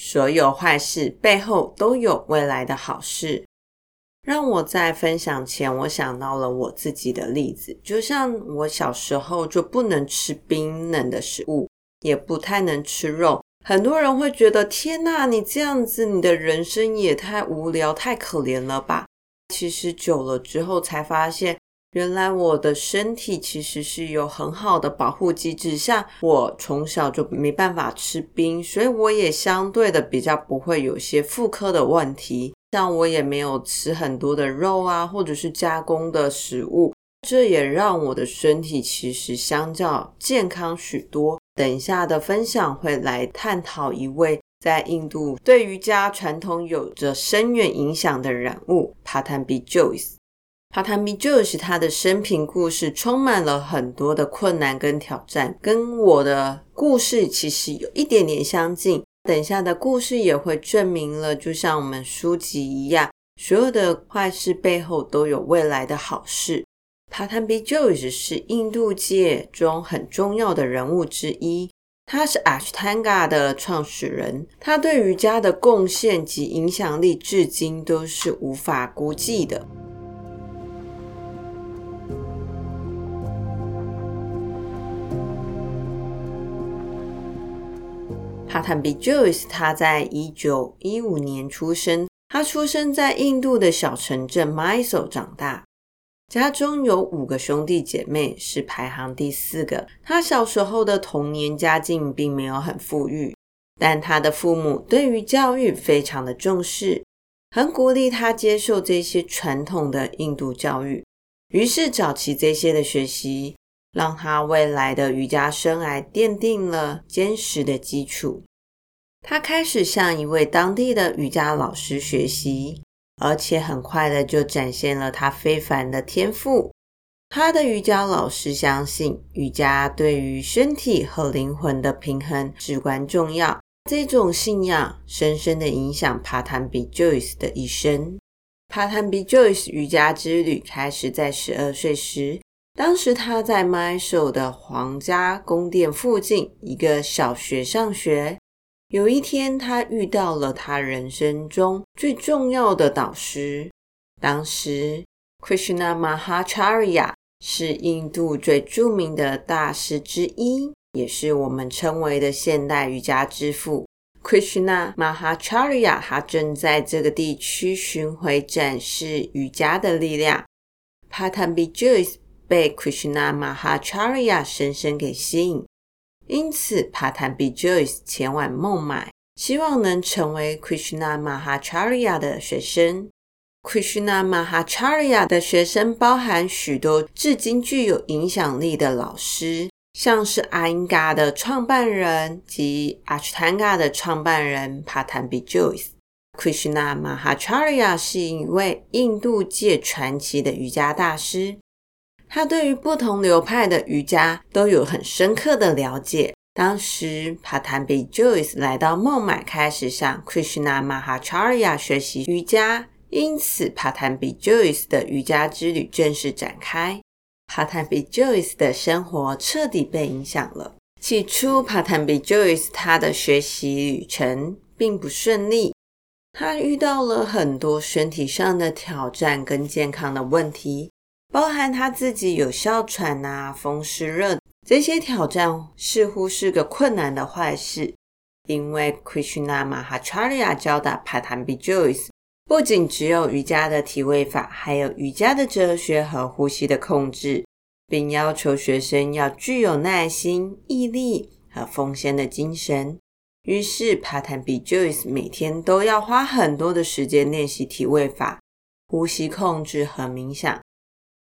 所有坏事背后都有未来的好事。让我在分享前，我想到了我自己的例子，就像我小时候就不能吃冰冷的食物，也不太能吃肉。很多人会觉得，天哪，你这样子，你的人生也太无聊、太可怜了吧？其实久了之后才发现。原来我的身体其实是有很好的保护机制，像我从小就没办法吃冰，所以我也相对的比较不会有些妇科的问题。像我也没有吃很多的肉啊，或者是加工的食物，这也让我的身体其实相较健康许多。等一下的分享会来探讨一位在印度对瑜伽传统有着深远影响的人物——帕坦比 Jois。帕坦比 Jois 他的生平故事充满了很多的困难跟挑战，跟我的故事其实有一点点相近。等下的故事也会证明了，就像我们书籍一样，所有的坏事背后都有未来的好事。帕坦比 Jois 是印度界中很重要的人物之一，他是 Ashtanga 的创始人，他对瑜伽的贡献及影响力至今都是无法估计的。帕坦比 Jois，他在一九一五年出生。他出生在印度的小城镇 Mysore 长大，家中有五个兄弟姐妹，是排行第四个。他小时候的童年家境并没有很富裕，但他的父母对于教育非常的重视，很鼓励他接受这些传统的印度教育。于是早期这些的学习。让他未来的瑜伽生涯奠定了坚实的基础。他开始向一位当地的瑜伽老师学习，而且很快的就展现了他非凡的天赋。他的瑜伽老师相信，瑜伽对于身体和灵魂的平衡至关重要。这种信仰深深的影响帕坦比 ·Joyce 的一生。帕坦比 ·Joyce 瑜伽之旅开始在十二岁时。当时他在 m y s h o 的皇家宫殿附近一个小学上学。有一天，他遇到了他人生中最重要的导师。当时，Krishna Mahacharya 是印度最著名的大师之一，也是我们称为的现代瑜伽之父。Krishna Mahacharya 他正在这个地区巡回展示瑜伽的力量。Pattabhi 被 Krishna Mahacharya 深深给吸引，因此帕坦比 Jois 前往孟买，希望能成为 Krishna Mahacharya 的学生。Krishna Mahacharya 的学生包含许多至今具有影响力的老师，像是 a i n g a 的创办人及 Ashtanga 的创办人帕坦比 Jois。Krishnamacharya 是一位印度界传奇的瑜伽大师。他对于不同流派的瑜伽都有很深刻的了解。当时，帕坦比 Jois 来到孟买，开始向 Krishna Mahacharya 学习瑜伽，因此帕坦比 Jois 的瑜伽之旅正式展开。帕坦比 Jois 的生活彻底被影响了。起初，帕坦比 Jois 他的学习旅程并不顺利，他遇到了很多身体上的挑战跟健康的问题。包含他自己有哮喘啊、风湿热这些挑战，似乎是个困难的坏事。因为 Krishna Mahacharya 教导帕坦比 Jois 不仅只有瑜伽的体位法，还有瑜伽的哲学和呼吸的控制，并要求学生要具有耐心、毅力和奉献的精神。于是，帕坦比 Jois 每天都要花很多的时间练习体位法、呼吸控制和冥想。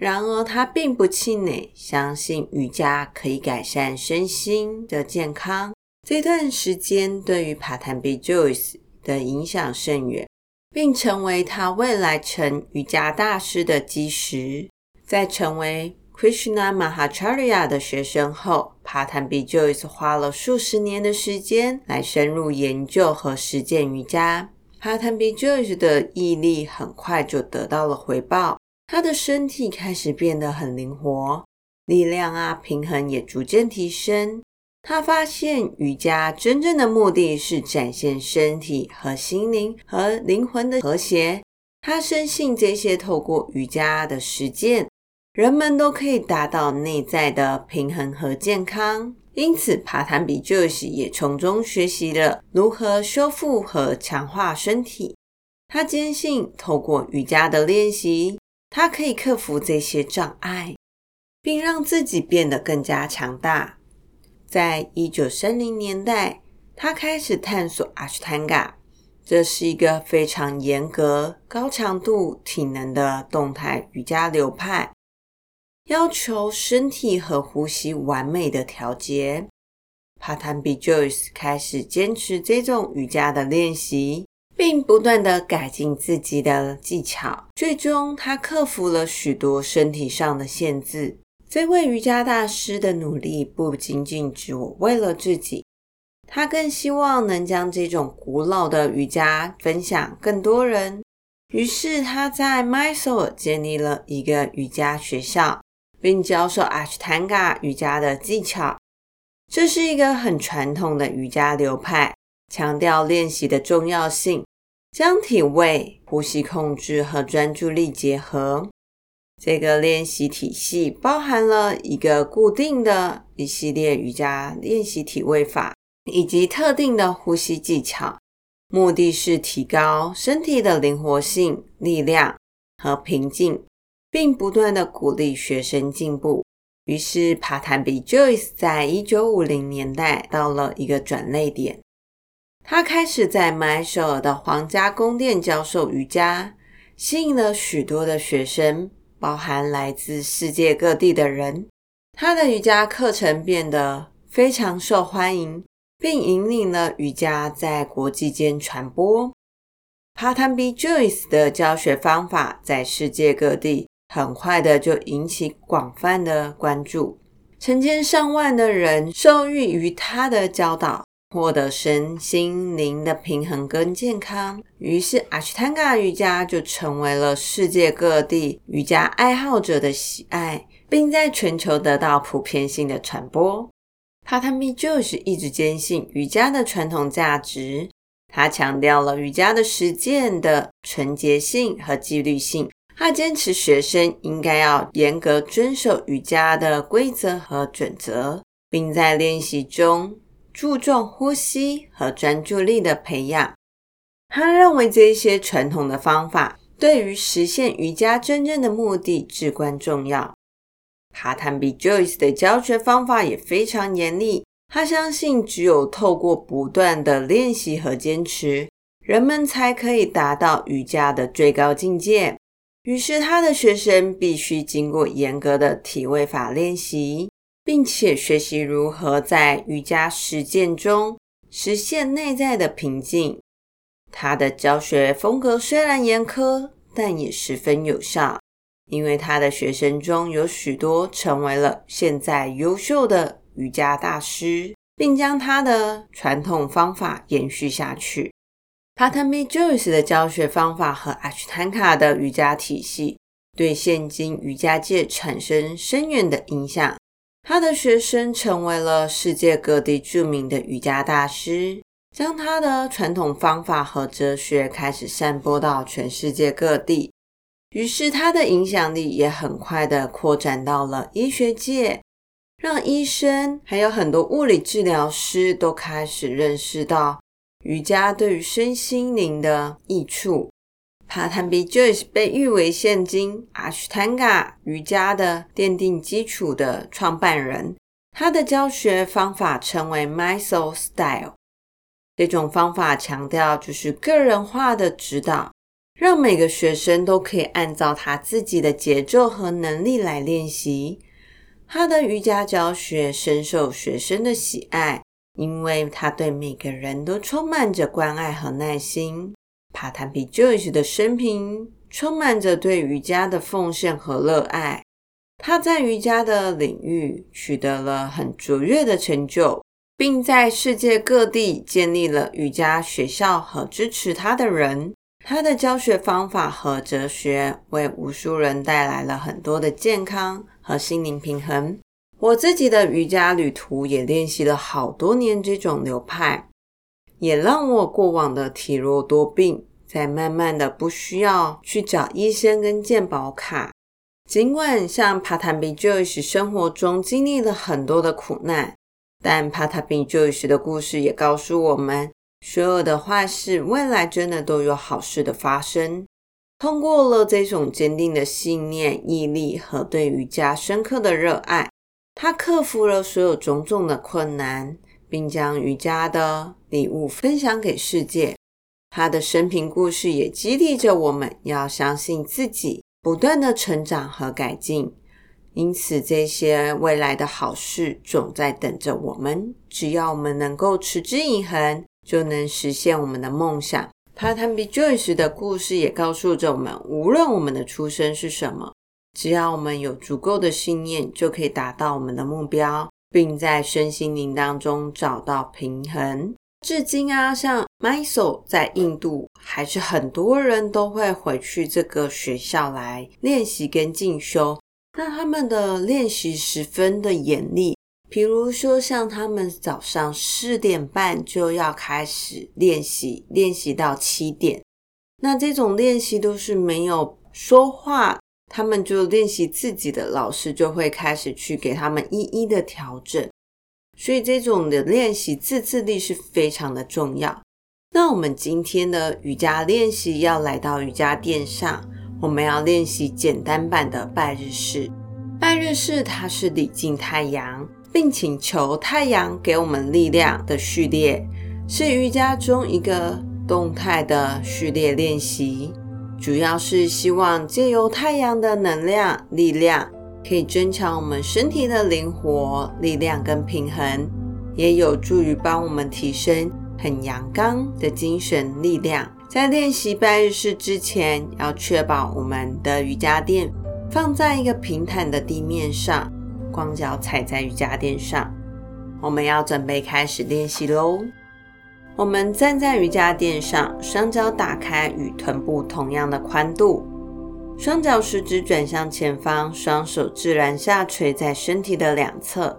然而，他并不气馁，相信瑜伽可以改善身心的健康。这段时间对于帕坦比 Jois 的影响甚远，并成为他未来成瑜伽大师的基石。在成为 Krishna Mahacharya 的学生后，Pattabhi Jois 花了数十年的时间来深入研究和实践瑜伽。Pattabhi Jois 的毅力很快就得到了回报，他的身体开始变得很灵活，力量啊、平衡也逐渐提升。他发现瑜伽真正的目的是展现身体和心灵和灵魂的和谐。他深信这些透过瑜伽的实践，人们都可以达到内在的平衡和健康。因此，帕坦比就西也从中学习了如何修复和强化身体。他坚信，透过瑜伽的练习，他可以克服这些障碍，并让自己变得更加强大。在一九三零年代，他开始探索阿斯坦加，这是一个非常严格、高强度体能的动态瑜伽流派，要求身体和呼吸完美的调节。Pattabhi Jois 开始坚持这种瑜伽的练习，并不断地改进自己的技巧，最终他克服了许多身体上的限制。这位瑜伽大师的努力不仅仅只为了自己，他更希望能将这种古老的瑜伽分享更多人。于是他在 Mysore 建立了一个瑜伽学校，并教授 Ashtanga 瑜伽的技巧。这是一个很传统的瑜伽流派，强调练习的重要性，将体位、呼吸控制和专注力结合。这个练习体系包含了一个固定的一系列瑜伽练习体位法，以及特定的呼吸技巧，目的是提高身体的灵活性、力量和平静，并不断地鼓励学生进步。于是帕坦比 Joyce 在一九五零年代到了一个转捩点，他开始在迈索尔的皇家宫殿教授瑜伽，吸引了许多的学生。包含来自世界各地的人，他的瑜伽课程变得非常受欢迎，并引领了瑜伽在国际间传播。Pattabhi Jois 的教学方法在世界各地很快的就引起广泛的关注，成千上万的人受益于他的教导。获得身心灵的平衡跟健康，于是阿斯坦加瑜伽就成为了世界各地瑜伽爱好者的喜爱，并在全球得到普遍性的传播。Pattabhi Jois 一直坚信瑜伽的传统价值，他强调了瑜伽的实践的纯洁性和纪律性，他坚持学生应该要严格遵守瑜伽的规则和准则，并在练习中。注重呼吸和专注力的培养，他认为这些传统的方法对于实现瑜伽真正的目的至关重要。Pattabhi Jois 的教学方法也非常严厉，他相信只有透过不断的练习和坚持，人们才可以达到瑜伽的最高境界。于是，他的学生必须经过严格的体位法练习。并且学习如何在瑜伽实践中实现内在的平静。他的教学风格虽然严苛，但也十分有效，因为他的学生中有许多成为了现在优秀的瑜伽大师，并将他的传统方法延续下去。Pattabhi Joyce 的教学方法和 Ashtanga 的瑜伽体系对现今瑜伽界产生深远的影响。他的学生成为了世界各地著名的瑜伽大师，将他的传统方法和哲学开始散播到全世界各地。于是，他的影响力也很快的扩展到了医学界，让医生还有很多物理治疗师都开始认识到瑜伽对于身心灵的益处。Pattabhi Jois 被誉为现今 Ashtanga 瑜伽的奠定基础的创办人。他的教学方法称为 Mysore Style。这种方法强调就是个人化的指导，让每个学生都可以按照他自己的节奏和能力来练习。他的瑜伽教学深受学生的喜爱，因为他对每个人都充满着关爱和耐心。帕坦比 Joyce 的生平充满着对瑜伽的奉献和热爱。他在瑜伽的领域取得了很卓越的成就，并在世界各地建立了瑜伽学校和支持他的人。他的教学方法和哲学为无数人带来了很多的健康和心灵平衡。我自己的瑜伽旅途也练习了好多年这种流派，也让我过往的体弱多病，在慢慢的不需要去找医生跟健保卡。尽管像帕坦比 Joyce 生活中经历了很多的苦难，但帕坦比 Joyce 的故事也告诉我们，所有的坏事未来真的都有好事的发生。通过了这种坚定的信念、毅力和对瑜伽深刻的热爱，他克服了所有种种的困难，并将瑜伽的礼物分享给世界。他的生平故事也激励着我们要相信自己。不断的成长和改进，因此这些未来的好事总在等着我们。只要我们能够持之以恒，就能实现我们的梦想。Part Time Be Joyce 的故事也告诉着我们，无论我们的出身是什么，只要我们有足够的信念，就可以达到我们的目标，并在身心灵当中找到平衡。至今啊，像 Mysore 在印度，还是很多人都会回去这个学校来练习跟进修。那他们的练习十分的严厉，比如说像他们早上四点半就要开始练习，练习到七点。那这种练习都是没有说话，他们就练习自己的，老师就会开始去给他们一一的调整。所以这种的练习自制力是非常的重要。那我们今天的瑜伽练习要来到瑜伽垫上，我们要练习简单版的拜日式。拜日式它是礼敬太阳，并请求太阳给我们力量的序列，是瑜伽中一个动态的序列练习，主要是希望借由太阳的能量力量。可以增强我们身体的灵活、力量跟平衡，也有助于帮我们提升很阳刚的精神力量。在练习拜日式之前，要确保我们的瑜伽垫放在一个平坦的地面上，光脚踩在瑜伽垫上。我们要准备开始练习喽。我们站在瑜伽垫上，双脚打开，与臀部同样的宽度。双脚食指转向前方，双手自然下垂在身体的两侧，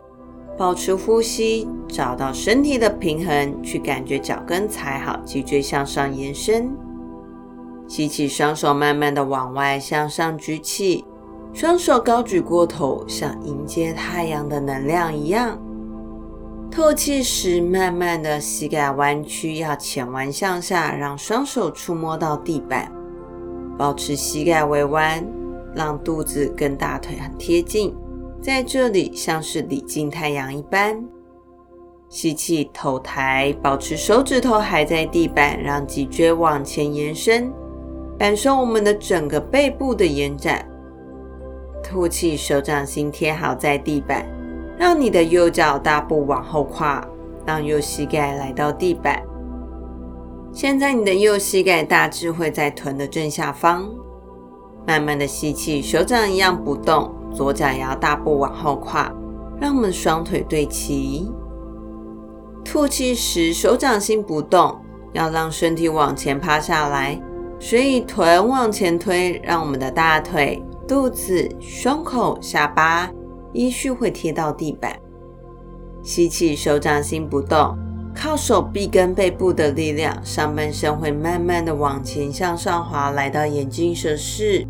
保持呼吸，找到身体的平衡，去感觉脚跟踩好，脊椎向上延伸。吸气，双手慢慢的往外向上举起，双手高举过头，像迎接太阳的能量一样。透气时，慢慢的膝盖弯曲，要前弯向下，让双手触摸到地板。保持膝盖微弯，让肚子跟大腿很贴近，在这里像是礼敬太阳一般。吸气，头抬，保持手指头还在地板，让脊椎往前延伸，感受我们的整个背部的延展。吐气，手掌心贴好在地板，让你的右脚大步往后跨，让右膝盖来到地板。现在你的右膝盖大致会在臀的正下方。慢慢的吸气，手掌一样不动，左脚也要大步往后跨，让我们双腿对齐。吐气时，手掌心不动，要让身体往前趴下来，所以臀往前推，让我们的大腿、肚子、胸口、下巴依序会贴到地板。吸气，手掌心不动。靠手臂跟背部的力量，上半身会慢慢的往前向上滑，来到眼镜蛇式。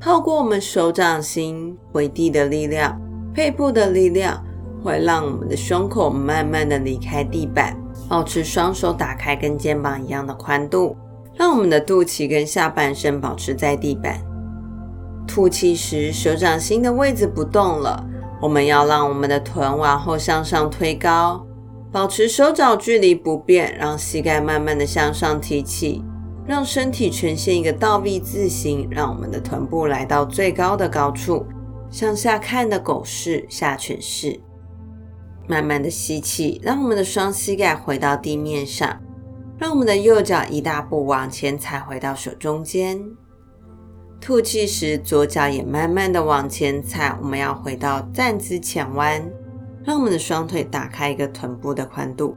透过我们手掌心回地的力量，背部的力量会让我们的胸口慢慢的离开地板，保持双手打开跟肩膀一样的宽度，让我们的肚脐跟下半身保持在地板。吐气时，手掌心的位置不动了，我们要让我们的臀往后向上推高。保持手脚距离不变，让膝盖慢慢的向上提起，让身体呈现一个倒 V 字形，让我们的臀部来到最高的高处，向下看的狗式下犬式。慢慢的吸气，让我们的双膝盖回到地面上，让我们的右脚一大步往前踩回到手中间。吐气时，左脚也慢慢的往前踩，我们要回到站姿前弯，让我们的双腿打开一个臀部的宽度。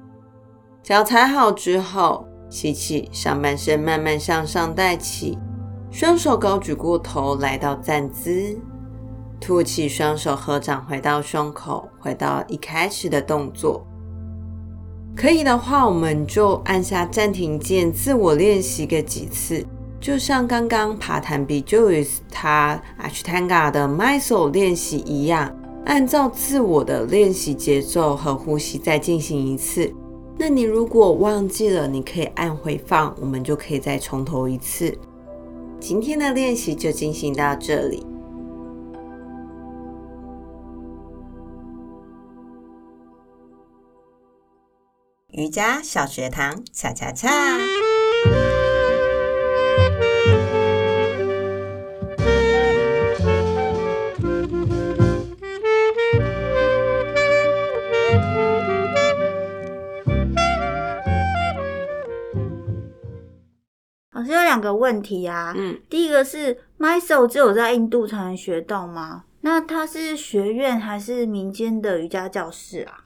脚踩好之后，吸气，上半身慢慢向上带起，双手高举过头，来到站姿。吐气，双手合掌回到胸口，回到一开始的动作。可以的话，我们就按下暂停键，自我练习个几次。就像刚刚爬坦比 Joyce 他 Ashtanga 的 Mysore 练习一样，按照自我的练习节奏和呼吸再进行一次。那你如果忘记了，你可以按回放，我们就可以再从头一次。今天的练习就进行到这里。瑜伽小学堂，恰恰恰。个问题啊，嗯，第一个是 Mysore 只有在印度才能学到吗？那它是学院还是民间的瑜伽教室啊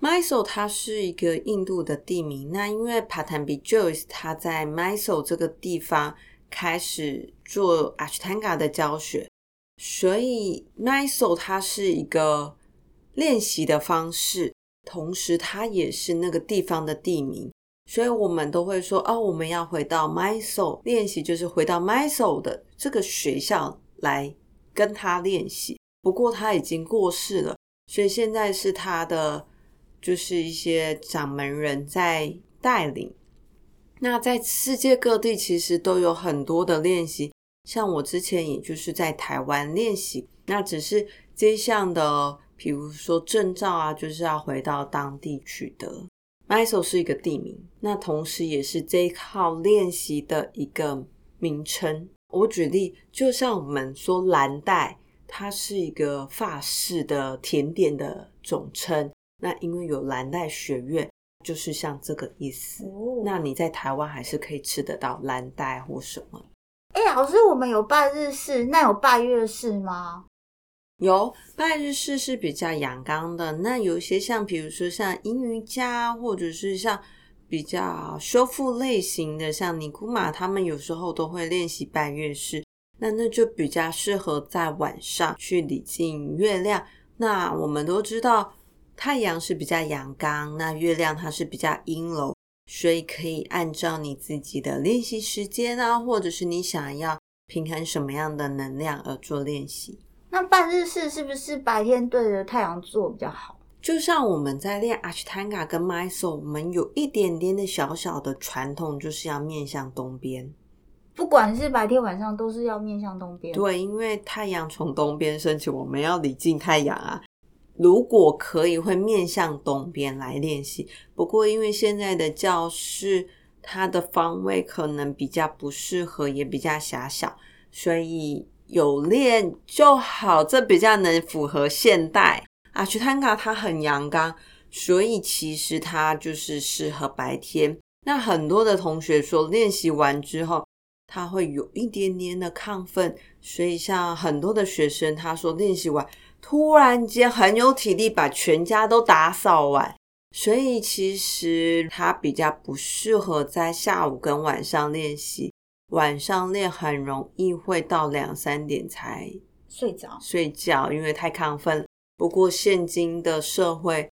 ？Mysore 它是一个印度的地名，那因为 Patanjali Joyce 他在 Mysore 这个地方开始做 Ashtanga 的教学，所以 Mysore 它是一个练习的方式，同时它也是那个地方的地名，所以我们都会说哦，我们要回到 Mysore 练习，就是回到 Mysore 的这个学校来跟他练习。不过他已经过世了，所以现在是他的。就是一些掌门人在带领，那在世界各地其实都有很多的练习，像我之前也就是在台湾练习，那只是这一项的，比如说证照啊，就是要回到当地取得。m y s o 是一个地名，那同时也是这一套练习的一个名称。我举例，就像我们说蓝带，它是一个法式的甜点的总称。那因为有蓝带学院，就是像这个意思。哦、那你在台湾还是可以吃得到蓝带或什么？哎、欸，老师，我们有拜日式，那有拜月式吗？有，拜日式是比较阳刚的。那有一些像，比如说像阴瑜伽，或者是像比较修复类型的，像尼古马，他们有时候都会练习拜月式。那那就比较适合在晚上去礼敬月亮。那我们都知道。太阳是比较阳刚，那月亮它是比较阴柔，所以可以按照你自己的练习时间啊，或者是你想要平衡什么样的能量而做练习。那拜日式是不是白天对着太阳做比较好？就像我们在练 Ashtanga 跟 Mysore，我们有一点点的小小的传统，就是要面向东边。不管是白天晚上，都是要面向东边。对，因为太阳从东边升起，我们要礼敬太阳啊。如果可以，会面向东边来练习。不过，因为现在的教室它的方位可能比较不适合，也比较狭小，所以有练就好。这比较能符合现代。阿屈坦卡它很阳刚，所以其实它就是适合白天。那很多的同学说，练习完之后，他会有一点点的亢奋，所以像很多的学生，他说练习完。突然间很有体力，把全家都打扫完，所以其实它比较不适合在下午跟晚上练习。晚上练很容易会到两三点才睡着睡觉，因为太亢奋。不过现今的社会，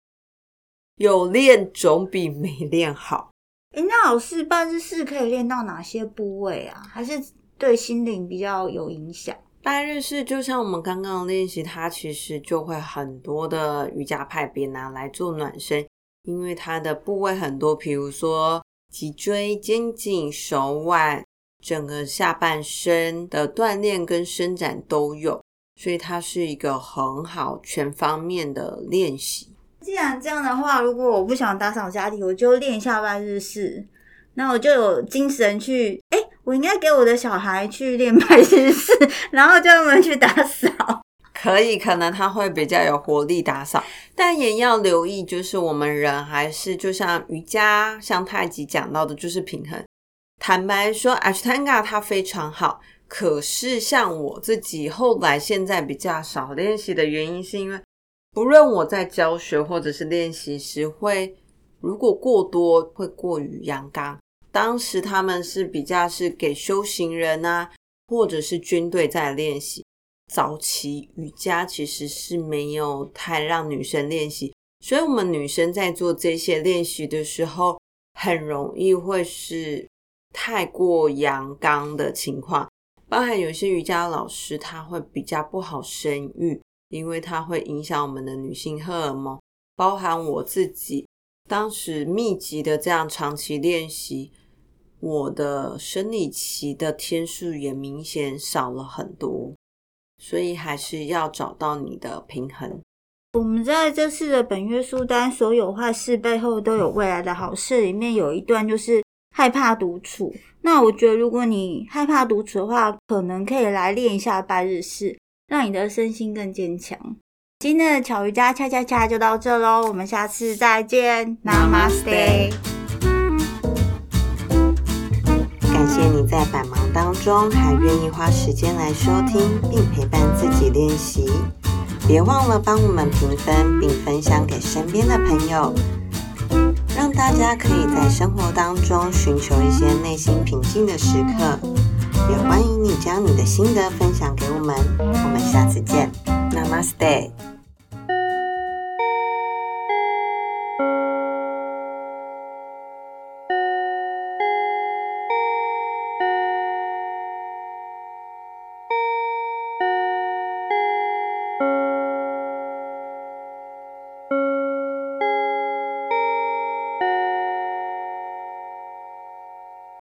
有练总比没练好。诶，那老师办日式可以练到哪些部位啊？还是对心灵比较有影响？拜日式就像我们刚刚的练习，它其实就会很多的瑜伽派别拿来做暖身，因为它的部位很多，比如说脊椎、肩颈、手腕，整个下半身的锻炼跟伸展都有，所以它是一个很好全方面的练习。既然这样的话，如果我不想打扫家里，我就练一下半日式，那我就有精神去哎。诶我应该给我的小孩去练拜日式，然后叫他们去打扫。可以，可能他会比较有活力打扫，但也要留意，就是我们人还是就像瑜伽、像太极讲到的，就是平衡。坦白说，Ashtanga 它非常好，可是像我自己后来现在比较少练习的原因，是因为不论我在教学或者是练习时，会如果过多会过于阳刚。当时他们是比较是给修行人啊，或者是军队在练习。早期瑜伽其实是没有太让女生练习，所以我们女生在做这些练习的时候，很容易会是。太过阳刚的情况，包含有些瑜伽老师他会比较不好生育，因为它会影响我们的女性荷尔蒙。包含我自己，当时密集的这样长期练习，我的生理期的天数也明显少了很多，所以还是要找到你的平衡。我们在这次的本月书单，所有坏事背后都有未来的好事，里面有一段就是。害怕独处，那我觉得如果你害怕独处的话，可能可以来练一下拜日式，让你的身心更坚强。今天的巧瑜伽恰恰恰就到这喽，我们下次再见，Namaste。感谢你在百忙当中还愿意花时间来收听并陪伴自己练习，别忘了帮我们评分并分享给身边的朋友。让大家可以在生活当中寻求一些内心平静的时刻，也欢迎你将你的心得分享给我们。我们下次见，Namaste。